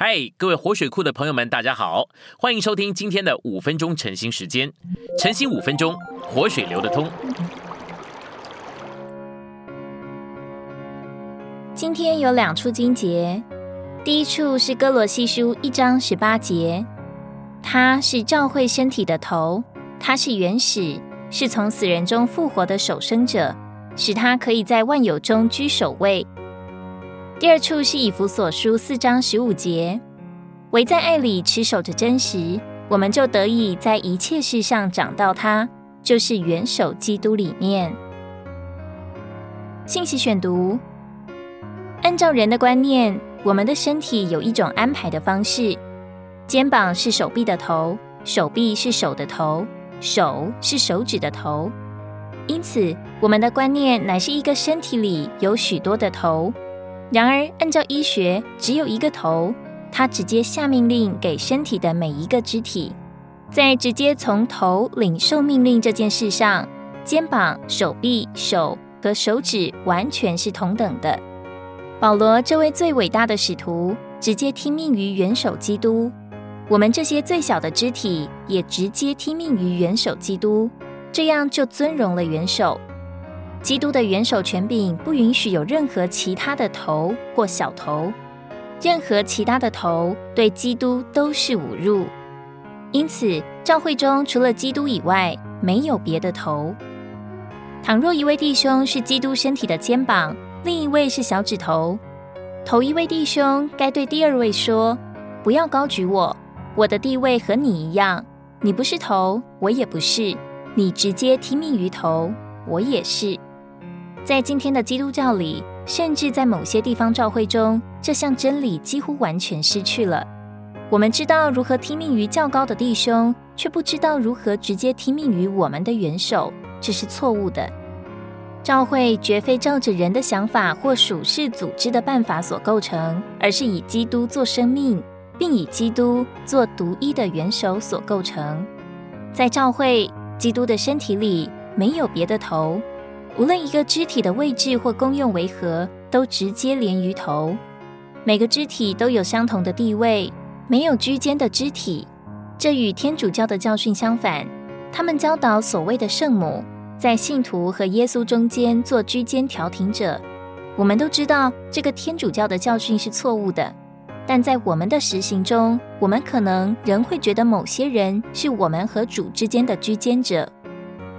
嗨，各位活水库的朋友们，大家好，欢迎收听今天的五分钟晨兴时间。晨兴五分钟，活水流得通。今天有两处经节，第一处是哥罗西书一章十八节，他是教会身体的头，他是原始，是从死人中复活的守生者，使他可以在万有中居首位。第二处是以弗所书四章十五节，唯在爱里持守着真实，我们就得以在一切事上长到他，就是元首基督里面。信息选读：按照人的观念，我们的身体有一种安排的方式，肩膀是手臂的头，手臂是手的头，手是手指的头。因此，我们的观念乃是一个身体里有许多的头。然而，按照医学，只有一个头，它直接下命令给身体的每一个肢体。在直接从头领受命令这件事上，肩膀、手臂、手和手指完全是同等的。保罗这位最伟大的使徒，直接听命于元首基督。我们这些最小的肢体，也直接听命于元首基督，这样就尊荣了元首。基督的元首权柄不允许有任何其他的头或小头，任何其他的头对基督都是侮辱。因此，教会中除了基督以外，没有别的头。倘若一位弟兄是基督身体的肩膀，另一位是小指头，头一位弟兄该对第二位说：“不要高举我，我的地位和你一样。你不是头，我也不是。你直接听命于头，我也是。”在今天的基督教里，甚至在某些地方教会中，这项真理几乎完全失去了。我们知道如何听命于较高的弟兄，却不知道如何直接听命于我们的元首，这是错误的。教会绝非照着人的想法或属世组织的办法所构成，而是以基督做生命，并以基督做独一的元首所构成。在教会基督的身体里，没有别的头。无论一个肢体的位置或功用为何，都直接连于头。每个肢体都有相同的地位，没有居间的肢体。这与天主教的教训相反。他们教导所谓的圣母在信徒和耶稣中间做居间调停者。我们都知道这个天主教的教训是错误的，但在我们的实行中，我们可能仍会觉得某些人是我们和主之间的居间者。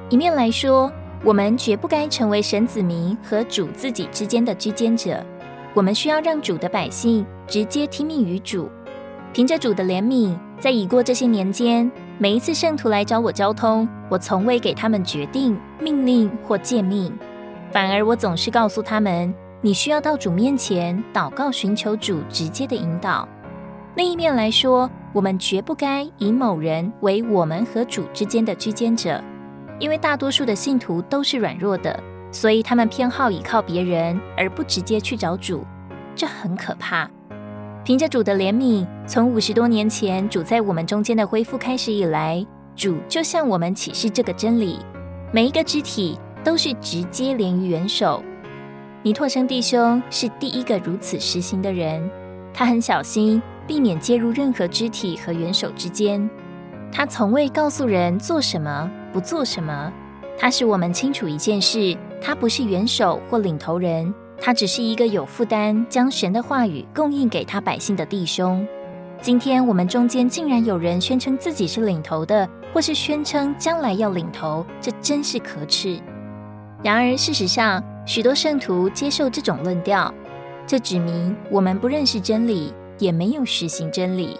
一面来说。我们绝不该成为神子民和主自己之间的居间者。我们需要让主的百姓直接听命于主，凭着主的怜悯，在已过这些年间，每一次圣徒来找我交通，我从未给他们决定、命令或诫命，反而我总是告诉他们：你需要到主面前祷告，寻求主直接的引导。另一面来说，我们绝不该以某人为我们和主之间的居间者。因为大多数的信徒都是软弱的，所以他们偏好依靠别人，而不直接去找主，这很可怕。凭着主的怜悯，从五十多年前主在我们中间的恢复开始以来，主就向我们启示这个真理：每一个肢体都是直接连于元首。尼托生弟兄是第一个如此实行的人，他很小心，避免介入任何肢体和元首之间。他从未告诉人做什么。不做什么，他使我们清楚一件事：他不是元首或领头人，他只是一个有负担将神的话语供应给他百姓的弟兄。今天我们中间竟然有人宣称自己是领头的，或是宣称将来要领头，这真是可耻。然而事实上，许多圣徒接受这种论调，这指明我们不认识真理，也没有实行真理。